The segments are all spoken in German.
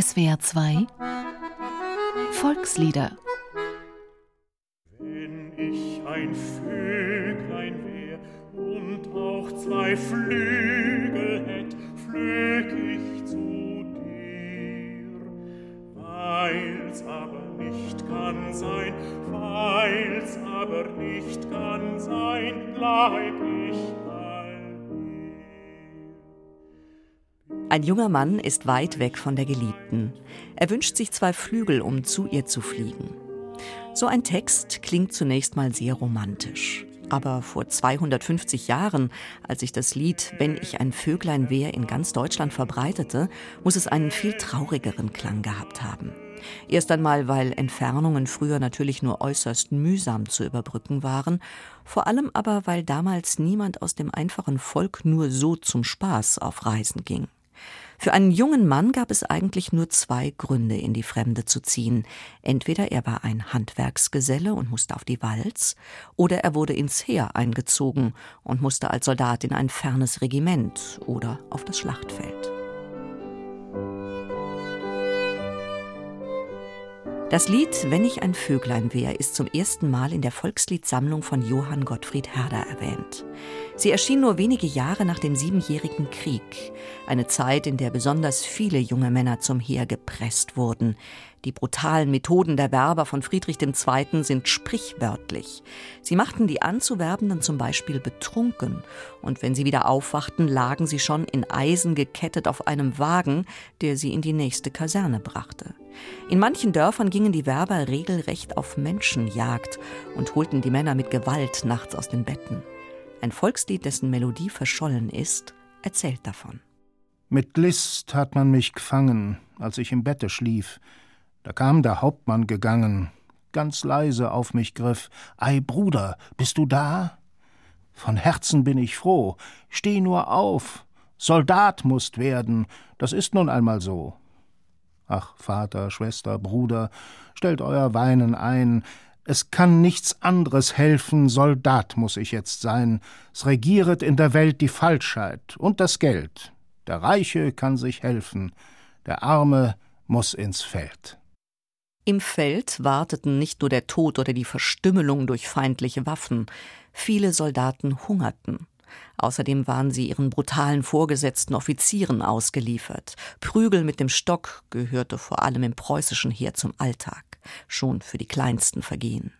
SWR 2 Volkslieder Wenn ich ein Vöglein wär und auch zwei Flügel hätt, flög ich zu dir. Weil's aber nicht kann sein, weil's aber nicht kann sein, bleib ich Ein junger Mann ist weit weg von der Geliebten. Er wünscht sich zwei Flügel, um zu ihr zu fliegen. So ein Text klingt zunächst mal sehr romantisch. Aber vor 250 Jahren, als sich das Lied Wenn ich ein Vöglein wär in ganz Deutschland verbreitete, muss es einen viel traurigeren Klang gehabt haben. Erst einmal, weil Entfernungen früher natürlich nur äußerst mühsam zu überbrücken waren, vor allem aber, weil damals niemand aus dem einfachen Volk nur so zum Spaß auf Reisen ging. Für einen jungen Mann gab es eigentlich nur zwei Gründe, in die Fremde zu ziehen. Entweder er war ein Handwerksgeselle und musste auf die Walz, oder er wurde ins Heer eingezogen und musste als Soldat in ein fernes Regiment oder auf das Schlachtfeld. Das Lied Wenn ich ein Vöglein wär ist zum ersten Mal in der Volksliedsammlung von Johann Gottfried Herder erwähnt. Sie erschien nur wenige Jahre nach dem Siebenjährigen Krieg, eine Zeit, in der besonders viele junge Männer zum Heer gepresst wurden. Die brutalen Methoden der Werber von Friedrich II. sind sprichwörtlich. Sie machten die Anzuwerbenden zum Beispiel betrunken, und wenn sie wieder aufwachten, lagen sie schon in Eisen gekettet auf einem Wagen, der sie in die nächste Kaserne brachte. In manchen Dörfern gingen die Werber regelrecht auf Menschenjagd und holten die Männer mit Gewalt nachts aus den Betten. Ein Volkslied, dessen Melodie verschollen ist, erzählt davon. Mit List hat man mich gefangen, als ich im Bette schlief. Da kam der Hauptmann gegangen, ganz leise auf mich griff. Ei, Bruder, bist du da? Von Herzen bin ich froh. Steh nur auf. Soldat musst werden. Das ist nun einmal so. Ach, Vater, Schwester, Bruder, stellt euer Weinen ein. Es kann nichts anderes helfen, Soldat muss ich jetzt sein. Es regieret in der Welt die Falschheit und das Geld. Der Reiche kann sich helfen, der Arme muss ins Feld. Im Feld warteten nicht nur der Tod oder die Verstümmelung durch feindliche Waffen, viele Soldaten hungerten. Außerdem waren sie ihren brutalen vorgesetzten Offizieren ausgeliefert. Prügel mit dem Stock gehörte vor allem im preußischen Heer zum Alltag, schon für die kleinsten Vergehen.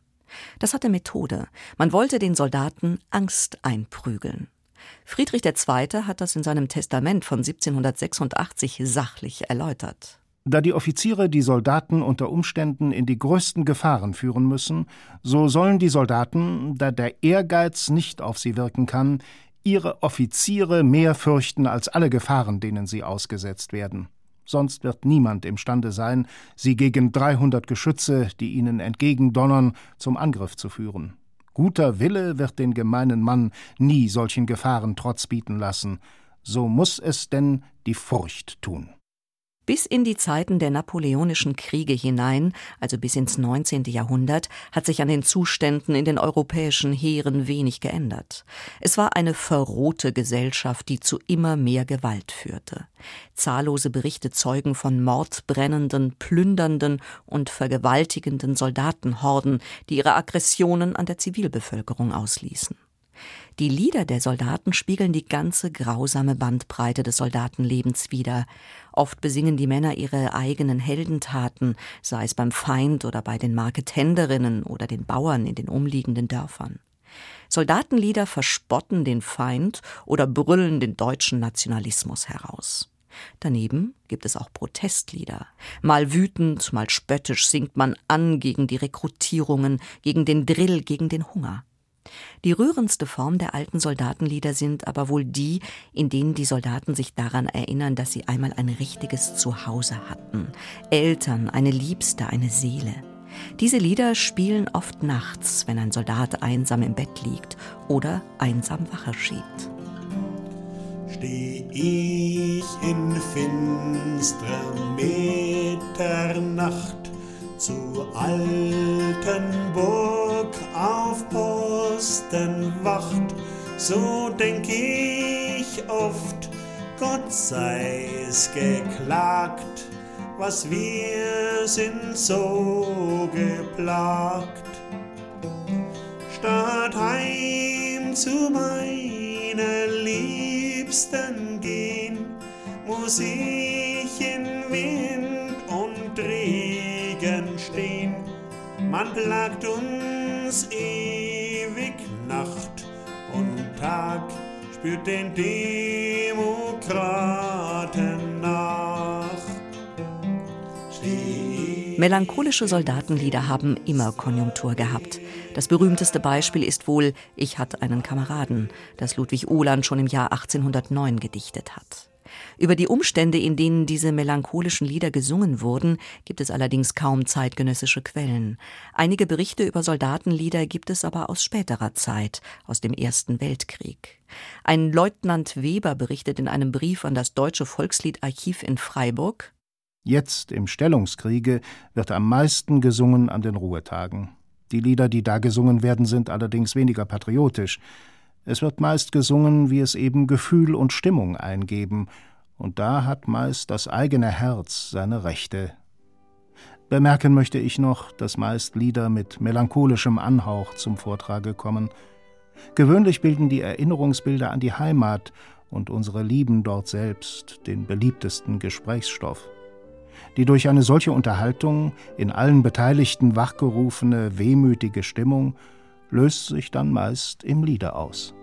Das hatte Methode. Man wollte den Soldaten Angst einprügeln. Friedrich II. hat das in seinem Testament von 1786 sachlich erläutert. Da die Offiziere die Soldaten unter Umständen in die größten Gefahren führen müssen, so sollen die Soldaten, da der Ehrgeiz nicht auf sie wirken kann, ihre Offiziere mehr fürchten als alle Gefahren, denen sie ausgesetzt werden. Sonst wird niemand imstande sein, sie gegen dreihundert Geschütze, die ihnen entgegendonnern, zum Angriff zu führen. Guter Wille wird den gemeinen Mann nie solchen Gefahren Trotz bieten lassen. So muss es denn die Furcht tun. Bis in die Zeiten der napoleonischen Kriege hinein, also bis ins 19. Jahrhundert, hat sich an den Zuständen in den europäischen Heeren wenig geändert. Es war eine verrohte Gesellschaft, die zu immer mehr Gewalt führte. Zahllose Berichte zeugen von mordbrennenden, plündernden und vergewaltigenden Soldatenhorden, die ihre Aggressionen an der Zivilbevölkerung ausließen. Die Lieder der Soldaten spiegeln die ganze grausame Bandbreite des Soldatenlebens wider. Oft besingen die Männer ihre eigenen Heldentaten, sei es beim Feind oder bei den Marketenderinnen oder den Bauern in den umliegenden Dörfern. Soldatenlieder verspotten den Feind oder brüllen den deutschen Nationalismus heraus. Daneben gibt es auch Protestlieder. Mal wütend, mal spöttisch singt man an gegen die Rekrutierungen, gegen den Drill, gegen den Hunger. Die rührendste Form der alten Soldatenlieder sind aber wohl die, in denen die Soldaten sich daran erinnern, dass sie einmal ein richtiges Zuhause hatten. Eltern, eine Liebste, eine Seele. Diese Lieder spielen oft nachts, wenn ein Soldat einsam im Bett liegt oder einsam Wache schiebt. Steh ich in finstrer Mitternacht zu alten Burg auf Posten wacht, so denk ich oft, Gott sei's geklagt, was wir sind so geplagt. Statt heim zu meiner Liebsten gehen, muss ich in Wind und Regen stehen. Man plagt uns und Tag, spürt den Demokraten nach. Melancholische Soldatenlieder haben immer Konjunktur gehabt. Das berühmteste Beispiel ist wohl Ich hatte einen Kameraden, das Ludwig Uhland schon im Jahr 1809 gedichtet hat. Über die Umstände, in denen diese melancholischen Lieder gesungen wurden, gibt es allerdings kaum zeitgenössische Quellen. Einige Berichte über Soldatenlieder gibt es aber aus späterer Zeit, aus dem Ersten Weltkrieg. Ein Leutnant Weber berichtet in einem Brief an das Deutsche Volksliedarchiv in Freiburg Jetzt im Stellungskriege wird am meisten gesungen an den Ruhetagen. Die Lieder, die da gesungen werden, sind allerdings weniger patriotisch. Es wird meist gesungen, wie es eben Gefühl und Stimmung eingeben, und da hat meist das eigene Herz seine Rechte. Bemerken möchte ich noch, dass meist Lieder mit melancholischem Anhauch zum Vortrage kommen. Gewöhnlich bilden die Erinnerungsbilder an die Heimat und unsere Lieben dort selbst den beliebtesten Gesprächsstoff. Die durch eine solche Unterhaltung in allen Beteiligten wachgerufene, wehmütige Stimmung löst sich dann meist im Liede aus.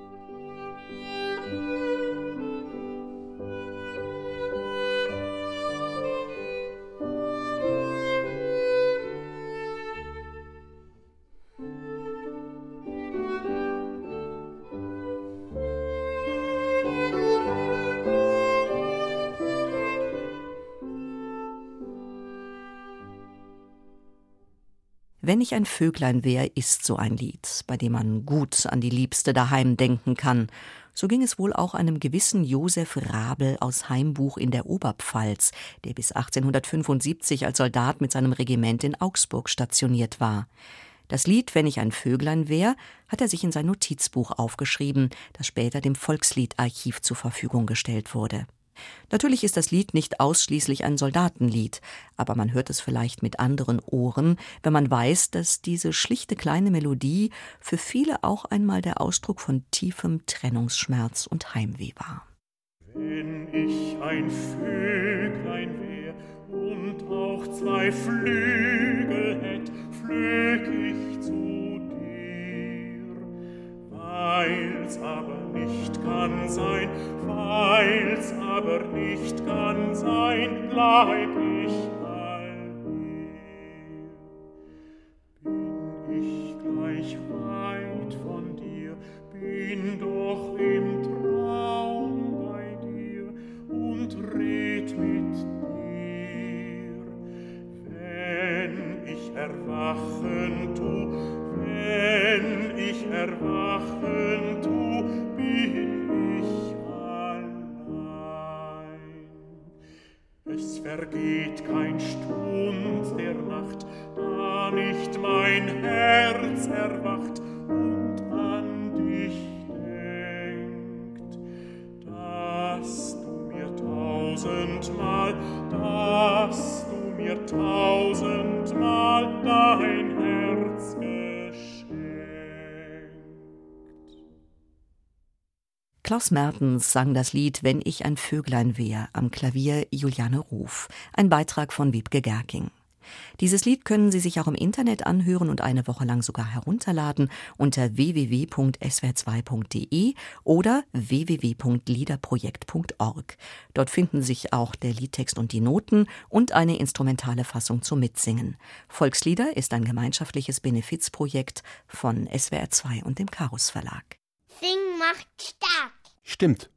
Wenn ich ein Vöglein wär, ist so ein Lied, bei dem man gut an die Liebste daheim denken kann. So ging es wohl auch einem gewissen Josef Rabel aus Heimbuch in der Oberpfalz, der bis 1875 als Soldat mit seinem Regiment in Augsburg stationiert war. Das Lied Wenn ich ein Vöglein wär, hat er sich in sein Notizbuch aufgeschrieben, das später dem Volksliedarchiv zur Verfügung gestellt wurde. Natürlich ist das Lied nicht ausschließlich ein Soldatenlied, aber man hört es vielleicht mit anderen Ohren, wenn man weiß, dass diese schlichte kleine Melodie für viele auch einmal der Ausdruck von tiefem Trennungsschmerz und Heimweh war. Wenn ich ein Vöglein wär und auch zwei Flügel hätt, flög ich zu weil's aber nicht kann sein, weil's aber nicht kann sein, bleib ich bei. Bin ich gleich weit von dir, bin doch im Traum bei dir und red mit dir. Wenn ich erwachen tu, wenn ich erwachen vergeht kein Stund der Nacht, da nicht mein Herz erwacht und an dich denkt, dass du mir tausendmal, dass du mir tausendmal Klaus Mertens sang das Lied Wenn ich ein Vöglein wär am Klavier Juliane Ruf, ein Beitrag von Wiebke Gerking. Dieses Lied können Sie sich auch im Internet anhören und eine Woche lang sogar herunterladen unter www.swr2.de oder www.liederprojekt.org. Dort finden sich auch der Liedtext und die Noten und eine instrumentale Fassung zum Mitsingen. Volkslieder ist ein gemeinschaftliches Benefizprojekt von SWR2 und dem Karus Verlag. Sing macht stark. Stimmt.